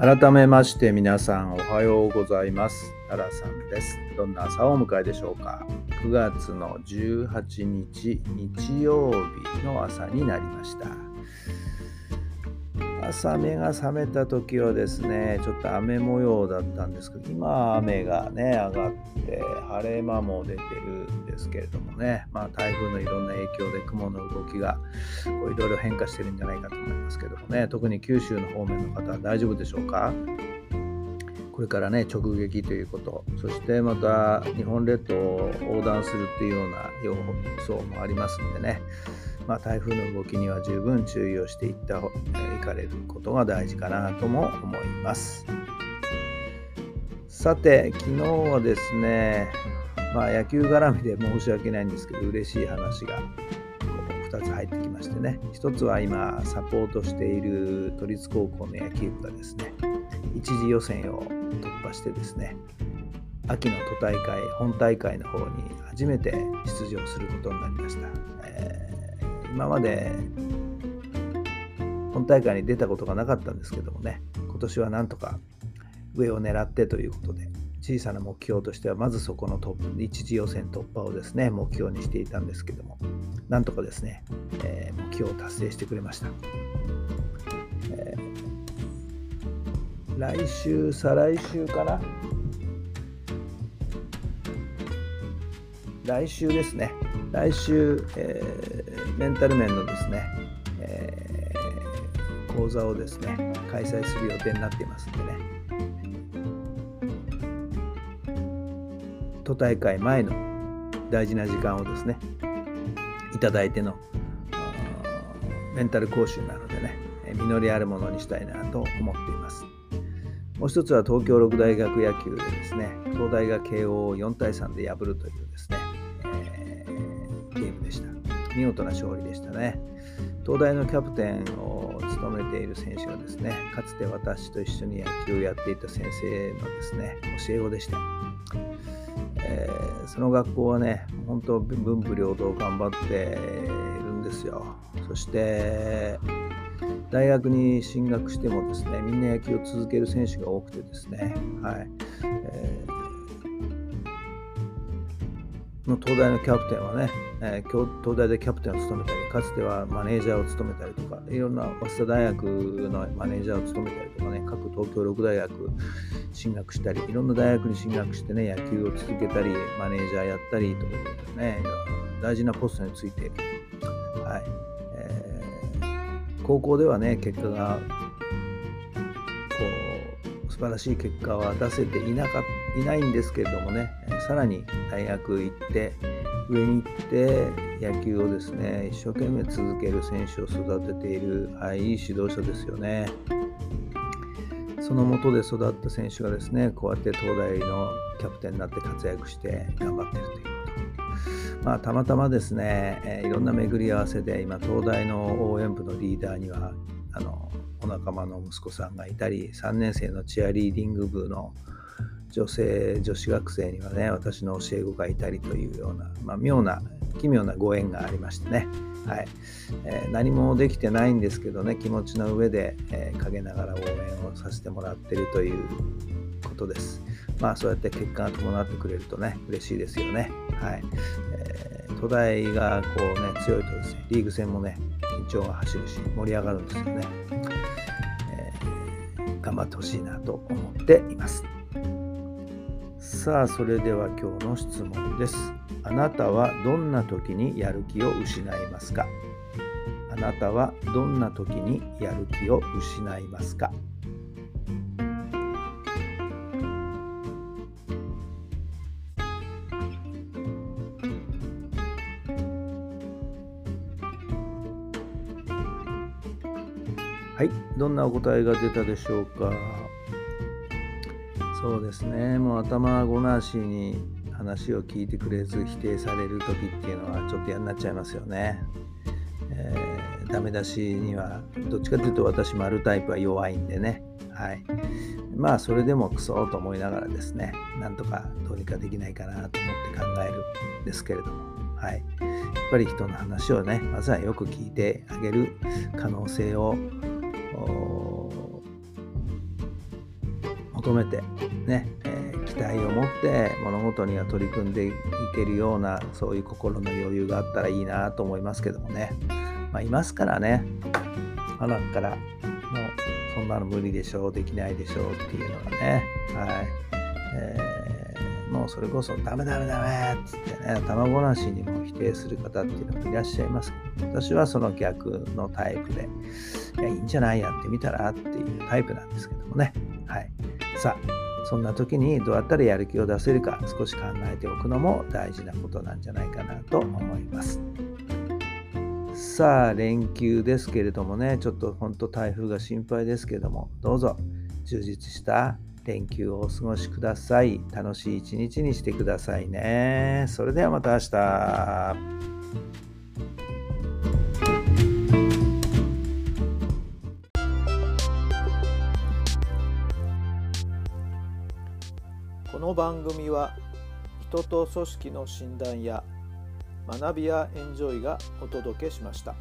改めまして皆さんおはようございます。タラさんです。どんな朝をお迎えでしょうか。9月の18日日曜日の朝になりました。朝目が覚めた時はですねちょっと雨模様だったんですけど今雨がね上がって晴れ間も出てるんですけれどもねまあ台風のいろんな影響で雲の動きがいろいろ変化してるんじゃないかと思いますけどもね特に九州の方面の方は大丈夫でしょうか？これからね直撃ということそしてまた日本列島を横断するっていうような予想もありますんでねまあ、台風の動きには十分注意をしていったいかれることが大事かなとも思います。さて、昨日はですね、まあ、野球絡みで申し訳ないんですけど、嬉しい話が2つ入ってきましてね、1つは今、サポートしている都立高校の野球部がですね、一次予選を突破してですね、秋の都大会、本大会の方に初めて出場することになりました。今まで本大会に出たことがなかったんですけどもね、今年はなんとか上を狙ってということで、小さな目標としては、まずそこのトップ、一次予選突破をですね、目標にしていたんですけども、なんとかですね、えー、目標を達成してくれました。えー、来週、再来週かな？来週ですね。来週、え、メンタル面のですね、えー、講座をですね、開催する予定になっていますんでね、都大会前の大事な時間をですね、いただいてのメンタル講習なのでね、実りあるものにしたいなと思っています。もう一つは東京六大学野球でですね、東大が慶応を4対3で破るというですね、見事な勝利でしたね。東大のキャプテンを務めている選手がですね、かつて私と一緒に野球をやっていた先生のですね、教え子でした。えー、その学校はね、本当文武両道頑張っているんですよ。そして、大学に進学してもですね、みんな野球を続ける選手が多くてですね、はい。えーの東大のキャプテンはね、えー、東大でキャプテンを務めたり、かつてはマネージャーを務めたりとか、いろんな早稲田大学のマネージャーを務めたりとかね、各東京六大学進学したり、いろんな大学に進学してね、野球を続けたり、マネージャーやったりとかね、大事なポストについて。はい。えー、高校ではね、結果が素晴らしい結果は出せていなかいないんですけれどもね、さらに大学行って、上に行って野球をですね、一生懸命続ける選手を育てている、はい、いい指導者ですよね。そのもとで育った選手がですね、こうやって東大のキャプテンになって活躍して頑張ってるという。まあ、たまたまですね、えー、いろんな巡り合わせで今、東大の応援部のリーダーには、あのお仲間の息子さんがいたり3年生のチアリーディング部の女性女子学生にはね私の教え子がいたりというような、まあ、妙な奇妙なご縁がありましてね、はい。えー、何もできてないんですけどね気持ちの上で、えー、陰ながら応援をさせてもらってるということです。まあそうやって結果が伴ってくれるとね嬉しいですよね。はい、えー、都大がこうね強いとですねリーグ戦もね緊張が走るし盛り上がるんですよね、えー、頑張ってほしいなと思っています。さあそれでは今日の質問です。あなたはどんな時にやる気を失いますか？あなたはどんな時にやる気を失いますか？はいどんなお答えが出たでしょうか？そうですねもう頭ごなしに話を聞いてくれず否定される時っていうのはちょっと嫌になっちゃいますよね。えー、ダメ出しにはどっちかというと私丸タイプは弱いんでね。はい。まあそれでもクソと思いながらですね、なんとかどうにかできないかなと思って考えるんですけれども、はい。やっぱり人の話をね、まずはよく聞いてあげる可能性を求めてね、えー、期待を持って物事には取り組んでいけるようなそういう心の余裕があったらいいなと思いますけどもね、まあ、いますからね。花からもうそんなの無理でしょうできないでしょうっていうのがね。はい、えー、もうそれこそダメダメダメっつってね卵なしにも否定する方っていうのもいらっしゃいますけど私はその逆のタイプでいやいいんじゃないやってみたらっていうタイプなんですけどもね。はい。さあそんな時にどうやったらやる気を出せるか少し考えておくのも大事なことなんじゃないかなと思います。さあ連休ですけれどもねちょっと本当台風が心配ですけどもどうぞ充実した連休をお過ごしください。楽しい一日にしてくださいね。それではまた明日。この番組は人と組織の診断や学びやエンジョイがお届けしました。